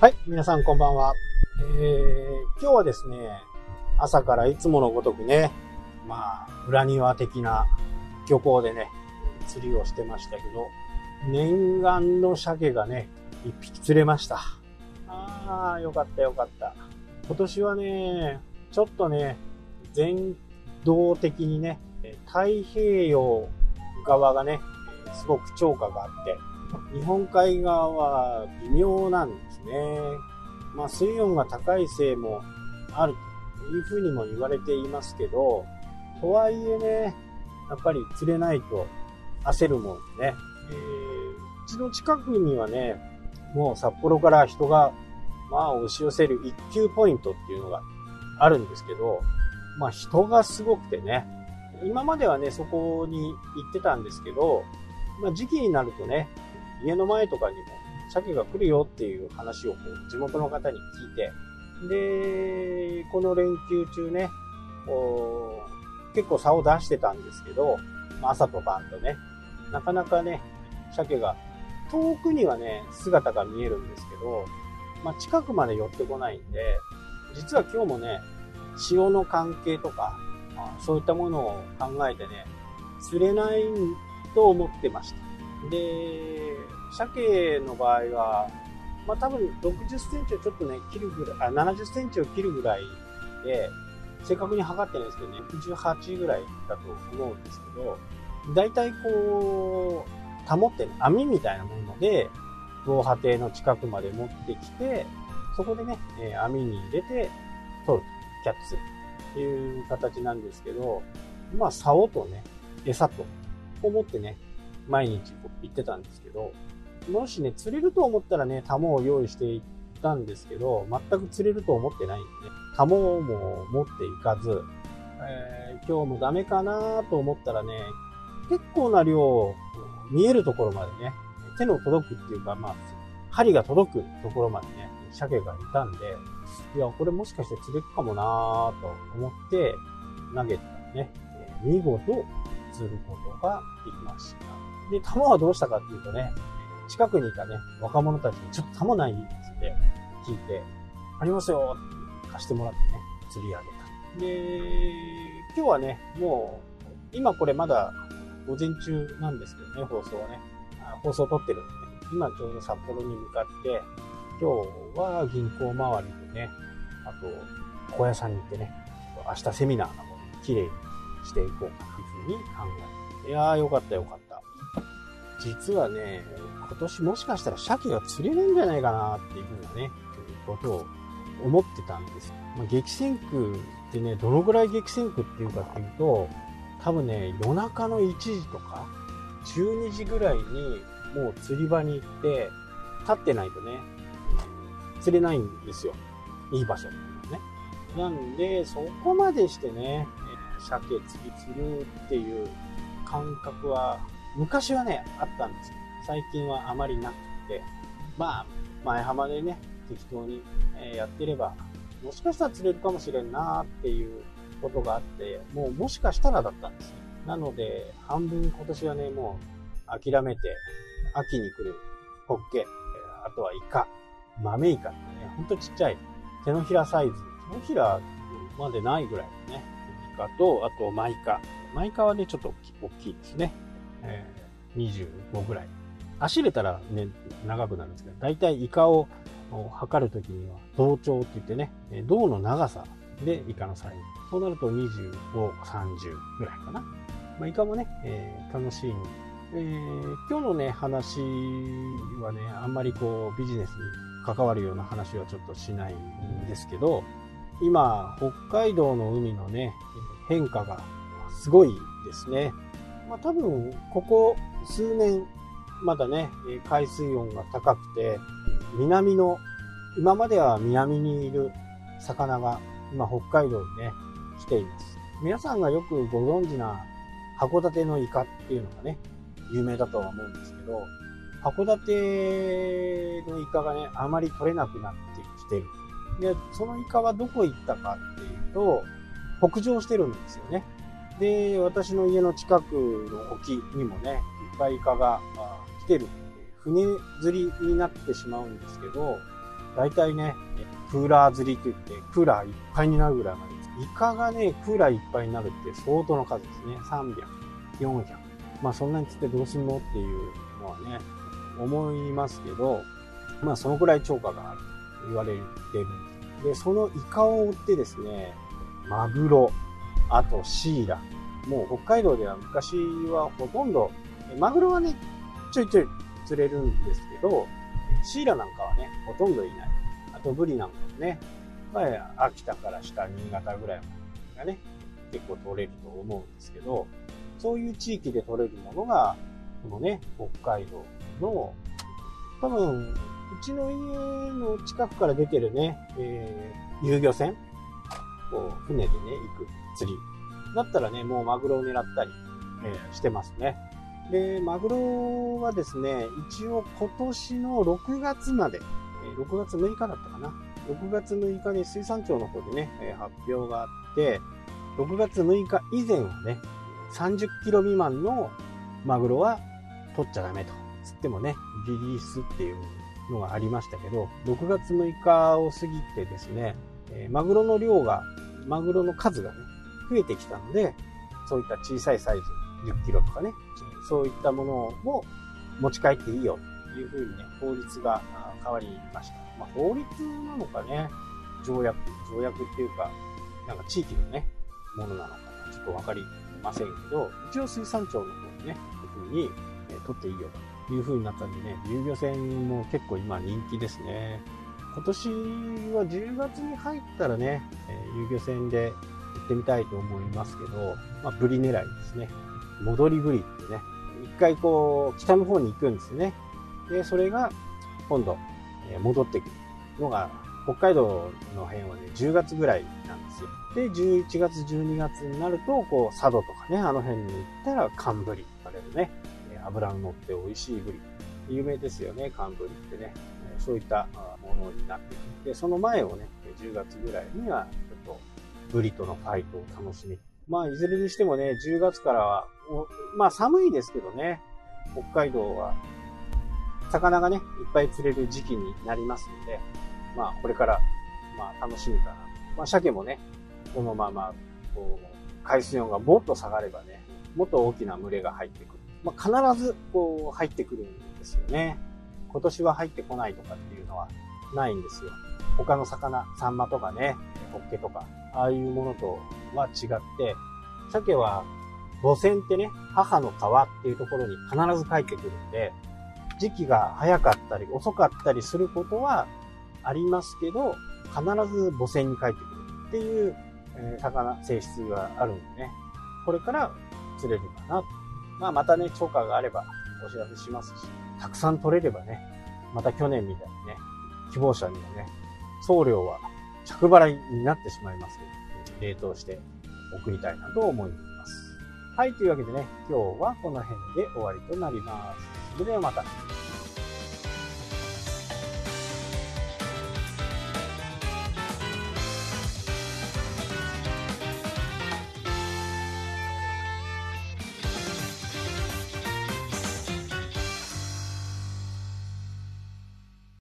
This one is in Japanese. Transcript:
はい、皆さんこんばんは。えー、今日はですね、朝からいつものごとくね、まあ、裏庭的な漁港でね、釣りをしてましたけど、念願の鮭がね、一匹釣れました。ああ、よかったよかった。今年はね、ちょっとね、全道的にね、太平洋側がね、すごく超過があって、日本海側は微妙なんですね。まあ水温が高いせいもあるというふうにも言われていますけど、とはいえね、やっぱり釣れないと焦るもんね。えー、うちの近くにはね、もう札幌から人が、まあ押し寄せる一級ポイントっていうのがあるんですけど、まあ人がすごくてね、今まではね、そこに行ってたんですけど、まあ時期になるとね、家の前とかにも鮭が来るよっていう話をこう地元の方に聞いて、で、この連休中ね、結構差を出してたんですけど、朝と晩とね、なかなかね、鮭が遠くにはね、姿が見えるんですけど、まあ、近くまで寄ってこないんで、実は今日もね、潮の関係とか、そういったものを考えてね、釣れないと思ってました。で、鮭の場合は、まあ多分60センチをちょっとね、切るぐらい、あ、70センチを切るぐらいで、正確に測ってないですけどね、18ぐらいだと思うんですけど、大体こう、保ってね、網みたいなもので、防波堤の近くまで持ってきて、そこでね、え網に入れて取る、キャッチするという形なんですけど、まあ、竿とね、餌と思ってね、毎日行ってたんですけど、もしね、釣れると思ったらね、タモを用意していったんですけど、全く釣れると思ってないんで、タモも持っていかず、えー、今日もダメかなと思ったらね、結構な量、見えるところまでね、手の届くっていうか、まあ、針が届くところまでね、鮭がいたんで、いや、これもしかして釣れるかもなぁと思って投げたらね、見事釣ることができました。で、玉はどうしたかっていうとね、近くにいたね、若者たちにちょっと玉ないって聞いて、ありますよって貸してもらってね、釣り上げた。で、今日はね、もう、今これまだ午前中なんですけどね、放送はね。放送撮ってるんで、ね、今ちょうど札幌に向かって、今日は銀行周りでね、あと、小屋さんに行ってね、明日セミナーなので、綺麗にしていこうかなというふうに考えて。いやーよかったよかった。実はね、今年もしかしたら鮭が釣れるんじゃないかなっていうふうなね、ことを思ってたんです。まあ、激戦区ってね、どのぐらい激戦区っていうかっていうと、多分ね、夜中の1時とか、12時ぐらいにもう釣り場に行って、立ってないとね、釣れないんですよ。いい場所っていうのはね。なんで、そこまでしてね、鮭釣り釣るっていう感覚は、昔はね、あったんですよ。最近はあまりなくて、まあ、前浜でね、適当にやってれば、もしかしたら釣れるかもしれんなーっていうことがあって、もうもしかしたらだったんですなので、半分今年はね、もう諦めて、秋に来るホッケ、あとはイカ、豆イカってね、ほんとちっちゃい、手のひらサイズ、手のひらまでないぐらいのね、イカと、あとマイカ。マイカはね、ちょっと大きいですね。えー、25ぐらい。足入れたらね、長くなるんですけど、だいたいイカを測るときには、銅長って言ってね、銅の長さでイカのサイズ。そうなると25、30ぐらいかな。まあ、イカもね、えー、楽しいえー、今日のね、話はね、あんまりこう、ビジネスに関わるような話はちょっとしないんですけど、今、北海道の海のね、変化がすごいですね。まあ多分、ここ数年、まだね、海水温が高くて、南の、今までは南にいる魚が今北海道にね、来ています。皆さんがよくご存知な函館のイカっていうのがね、有名だとは思うんですけど、函館のイカがね、あまり取れなくなってきてる。で、そのイカはどこ行ったかっていうと、北上してるんですよね。で、私の家の近くの沖にもね、いっぱいイカが来てる。船釣りになってしまうんですけど、だいたいね、クーラー釣りといって、クーラーいっぱいになるぐらいまで。イカがね、クーラーいっぱいになるって相当の数ですね。300、400。まあそんなに釣ってどうすんのっていうのはね、思いますけど、まあそのくらい超過があると言われてるんです。で、そのイカを追ってですね、マグロ、あとシイラ。もう北海道では昔はほとんど、マグロはね、ちょいちょい釣れるんですけど、シイラなんかはね、ほとんどいない。あとブリなんかもね、まあ、秋田から下、新潟ぐらいまでがね、結構取れると思うんですけど、そういう地域で取れるものが、このね、北海道の、多分、うちの家の近くから出てるね、えー、遊漁船こう、船でね、行く釣り。だったらね、もうマグロを狙ったり、えー、してますね。で、マグロはですね、一応今年の6月まで、6月6日だったかな。6月6日に水産庁の方でね、発表があって、6月6日以前はね、30キロ未満のマグロは取っちゃダメと。つってもね、リリースっていうのがありましたけど、6月6日を過ぎてですね、マグロの量が、マグロの数がね、増えてきたので、そういった小さいサイズ、10キロとかね、そういったものを持ち帰っていいよというふうにね、法律が変わりました。まあ、法律なのかね、条約、条約っていうか、なんか地域のね、ものなのかな、ちょっとわかりませんけど、一応水産庁の方にね、こういうふうに、え取っていいよというふうになったんでね、遊漁船も結構今人気ですね。今年は10月に入ったらね、え遊漁船で行ってみたいと思いますけど、まあ、ブリ狙いですね。戻りブリってね、一回こう、北の方に行くんですね。で、それが、今度、え戻ってくるのが、北海道の辺はね、10月ぐらいなんですよ。で、11月、12月になると、こう、佐渡とかね、あの辺に行ったら、寒ブリとかれるね、油の乗って美味しいブリ。有名ですよね、寒ブリってね。そういったものになってくる。で、その前をね、10月ぐらいには、ブリとのファイトを楽しみ。まあ、いずれにしてもね、10月からは、まあ寒いですけどね、北海道は、魚がね、いっぱい釣れる時期になりますので、まあ、これから、まあ、楽しみかな。まあ、鮭もね、このまま、こう、海水温がもっと下がればね、もっと大きな群れが入ってくる。まあ、必ず、こう、入ってくるんですよね。今年は入ってこないとかっていうのはないんですよ。他の魚、サンマとかね、ホッケとか、ああいうものとは違って、鮭は母船ってね、母の川っていうところに必ず帰ってくるんで、時期が早かったり遅かったりすることはありますけど、必ず母船に帰ってくるっていう、え、魚、性質があるんでね、これから釣れるかな。まあまたね、超過があればお知らせしますし、たくさん取れればね、また去年みたいにね、希望者にはね、送料は着払いになってしまいますので、冷凍して送りたいなと思います。はい、というわけでね、今日はこの辺で終わりとなります。それではまた。